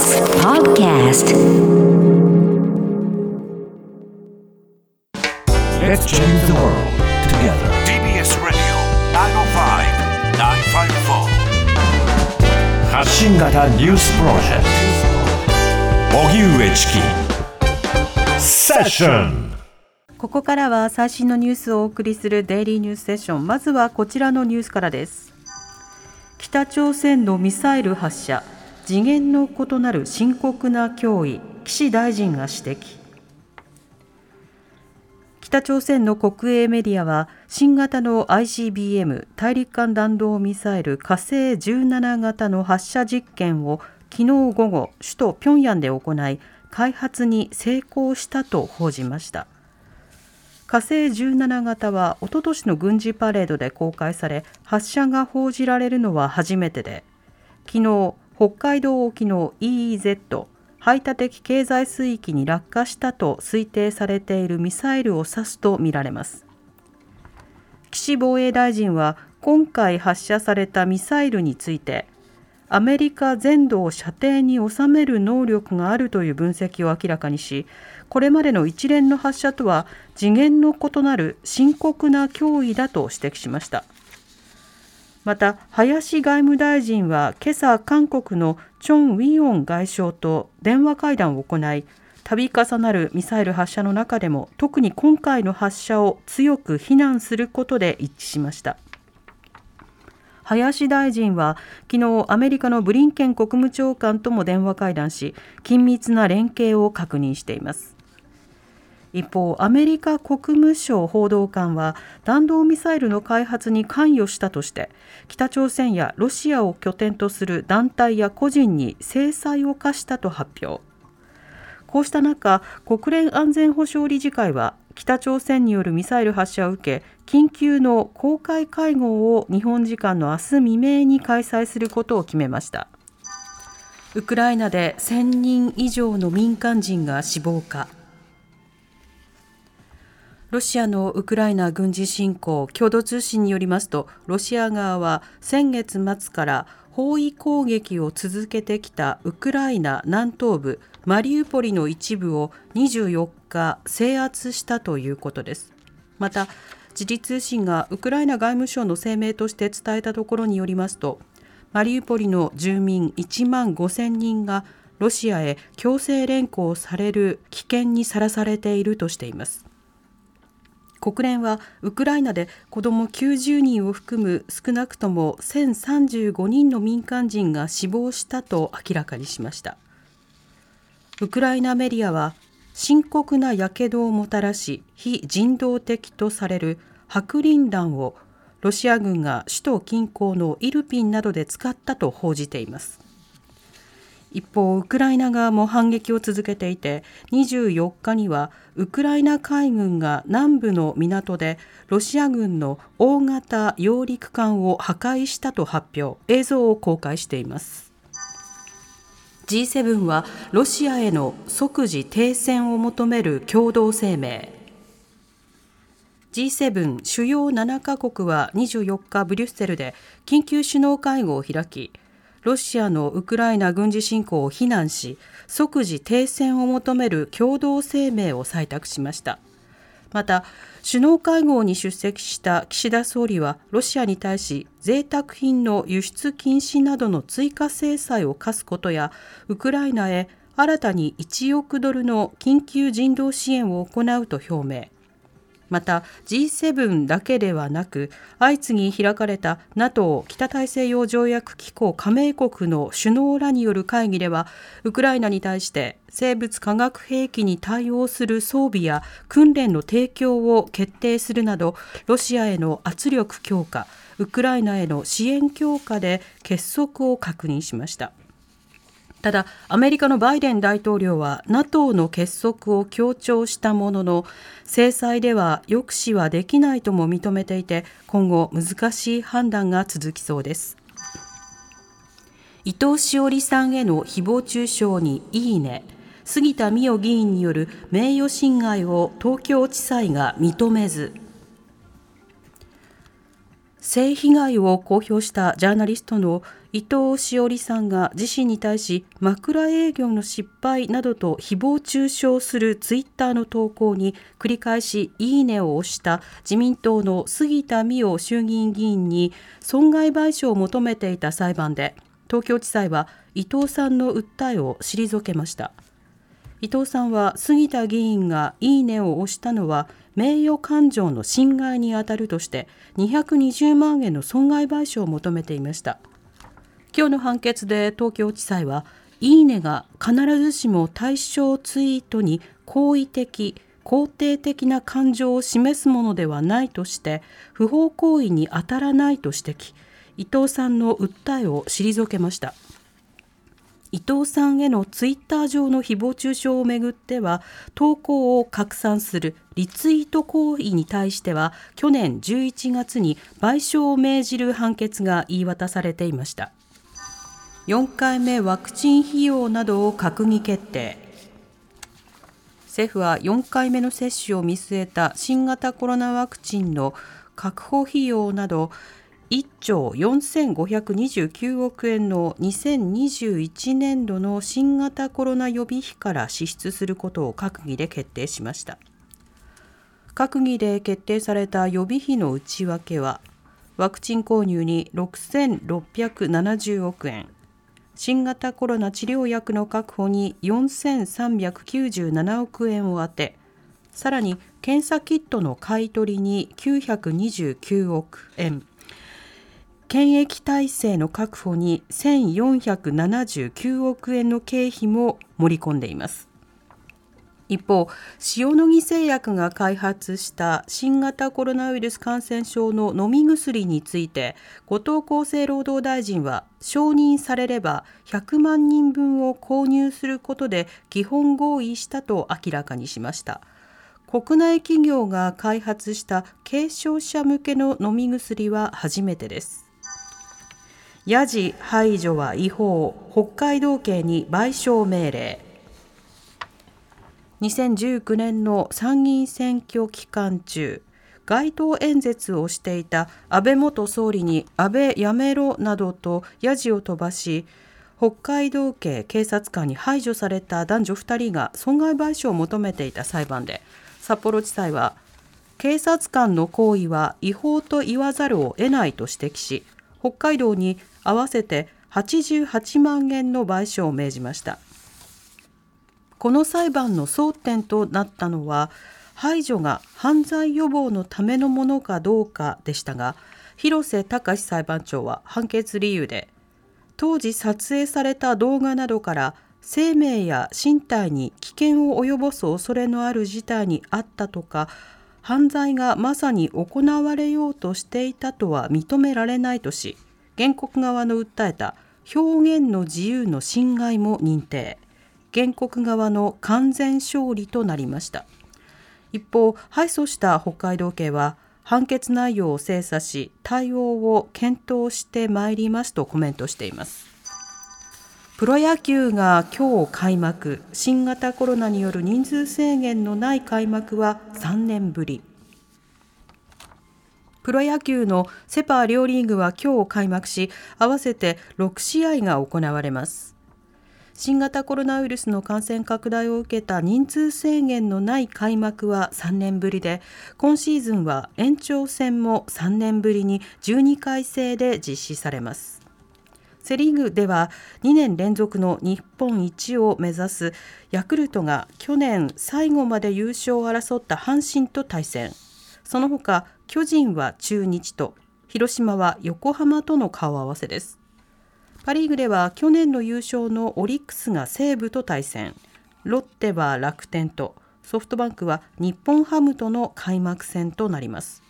TBS Podcast. Let's change the world together. TBS Radio 905-954発信型ニュースプロジェクト荻上チキセッションここからは最新のニュースをお送りするデイリーニュースセッション。まずはこちらのニュースからです。北朝鮮のミサイル発射次元の異なる深刻な脅威岸大臣が指摘。北朝鮮の国営メディアは新型の ICBM 大陸間弾道ミサイル火星17型の発射実験を昨日午後首都平壌で行い開発に成功したと報じました。火星17型はおととしの軍事パレードで公開され発射が報じられるのは初めてで昨日北海道沖の EEZ 排他的経済水域に落下したと推定されているミサイルを指すとみられます。岸防衛大臣は今回発射されたミサイルについてアメリカ全土を射程に収める能力があるという分析を明らかにしこれまでの一連の発射とは次元の異なる深刻な脅威だと指摘しました。また林外務大臣は今朝韓国のチョン・ウィヨン外相と電話会談を行い度重なるミサイル発射の中でも特に今回の発射を強く非難することで一致しました。林大臣は昨日アメリカのブリンケン国務長官とも電話会談し緊密な連携を確認しています。一方アメリカ国務省報道官は弾道ミサイルの開発に関与したとして北朝鮮やロシアを拠点とする団体や個人に制裁を科したと発表。こうした中国連安全保障理事会は北朝鮮によるミサイル発射を受け緊急の公開会合を日本時間の明日未明に開催することを決めました。ウクライナで1000人以上の民間人が死亡か。ロシアのウクライナ軍事侵攻共同通信によりますとロシア側は先月末から包囲攻撃を続けてきたウクライナ南東部マリウポリの一部を24日制圧したということです。また時事通信がウクライナ外務省の声明として伝えたところによりますとマリウポリの住民1万5000人がロシアへ強制連行される危険にさらされているとしています。国連はウクライナで子ども90人を含む少なくとも1035人の民間人が死亡したと明らかにしました。ウクライナメディアは深刻な火傷をもたらし非人道的とされる白リン弾をロシア軍が首都近郊のイルピンなどで使ったと報じています。一方、ウクライナ側も反撃を続けていて、24日にはウクライナ海軍が南部の港でロシア軍の大型揚陸艦を破壊したと発表、映像を公開しています。G7 はロシアへの即時停戦を求める共同声明。G7 主要7カ国は24日ブリュッセルで緊急首脳会合を開き、ロシアのウクライナ軍事侵攻を非難し即時停戦を求める共同声明を採択しました。また首脳会合に出席した岸田総理はロシアに対し贅沢品の輸出禁止などの追加制裁を課すことやウクライナへ新たに1億ドルの緊急人道支援を行うと表明。また G7 だけではなく相次ぎ開かれた NATO 北大西洋条約機構加盟国の首脳らによる会議ではウクライナに対して生物化学兵器に対応する装備や訓練の提供を決定するなどロシアへの圧力強化ウクライナへの支援強化で結束を確認しました。ただアメリカのバイデン大統領は NATO の結束を強調したものの制裁では抑止はできないとも認めていて今後難しい判断が続きそうです。伊藤詩織さんへの誹謗中傷にいいね。杉田水脈議員による名誉侵害を東京地裁が認めず。性被害を公表したジャーナリストの伊藤詩織さんが自身に対し枕営業の失敗などと誹謗中傷するツイッターの投稿に繰り返しいいねを押した自民党の杉田水脈衆議院議員に損害賠償を求めていた裁判で東京地裁は伊藤さんの訴えを退けました伊藤さんは杉田議員がいいねを押したのは名誉感情の侵害にあたるとして220万円の損害賠償を求めていました。今日の判決で東京地裁はいいねが必ずしも対象ツイートに好意的肯定的な感情を示すものではないとして不法行為に当たらないと指摘。伊藤さんの訴えを退けました。伊藤さんへのツイッター上の誹謗中傷をめぐっては投稿を拡散するリツイート行為に対しては去年11月に賠償を命じる判決が言い渡されていました。4回目ワクチン費用などを閣議決定。政府は4回目の接種を見据えた新型コロナワクチンの確保費用など1兆4529億円の2021年度の新型コロナ予備費から支出することを閣議で決定しました。閣議で決定された予備費の内訳はワクチン購入に6670億円新型コロナ治療薬の確保に4397億円を充てさらに検査キットの買い取りに929億円検疫体制の確保に1479億円の経費も盛り込んでいます。一方塩野義製薬が開発した新型コロナウイルス感染症の飲み薬について後藤厚生労働大臣は承認されれば100万人分を購入することで基本合意したと明らかにしました。国内企業が開発した軽症者向けの飲み薬は初めてです。ヤジ排除は違法北海道警に賠償命令。2019年の参議院選挙期間中街頭演説をしていた安倍元総理に安倍やめろなどとヤジを飛ばし北海道警警察官に排除された男女2人が損害賠償を求めていた裁判で札幌地裁は警察官の行為は違法と言わざるを得ないと指摘し北海道に合わせて88万円の賠償を命じました。この裁判の争点となったのは排除が犯罪予防のためのものかどうかでしたが広瀬隆裁判長は判決理由で当時撮影された動画などから生命や身体に危険を及ぼす恐れのある事態にあったとか犯罪がまさに行われようとしていたとは認められないとし原告側の訴えた表現の自由の侵害も認定。原告側の完全勝利となりました。一方敗訴した北海道警は判決内容を精査し対応を検討してまいりますとコメントしています。プロ野球が今日開幕。新型コロナによる人数制限のない開幕は3年ぶり。プロ野球のセ・パ両リーグは今日開幕し合わせて6試合が行われます。新型コロナウイルスの感染拡大を受けた人数制限のない開幕は3年ぶりで今シーズンは延長戦も3年ぶりに12回制で実施されます。セ・リーグでは2年連続の日本一を目指すヤクルトが去年最後まで優勝を争った阪神と対戦。その他巨人は中日と広島は横浜との顔合わせです。パ・リーグでは去年の優勝のオリックスが西武と対戦。ロッテは楽天と。ソフトバンクは日本ハムとの開幕戦となります。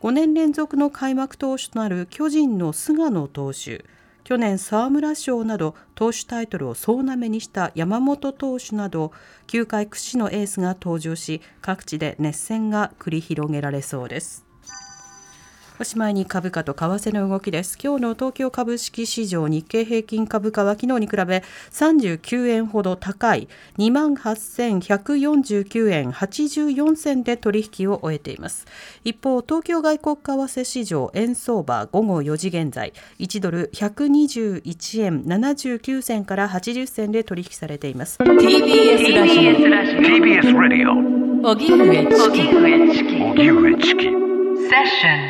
5年連続の開幕投手となる巨人の菅野投手。去年沢村賞など投手タイトルを総なめにした山本投手など球界屈指のエースが登場し各地で熱戦が繰り広げられそうです。おしまいに株価と為替の動きです。今日の東京株式市場日経平均株価は昨日に比べ39円ほど高い2万8149円84銭で取引を終えています。一方東京外国為替市場円相場午後4時現在1ドル121円79銭から80銭で取引されています。TBS ラジオ TBS Radio 荻上チキ荻上チキセッション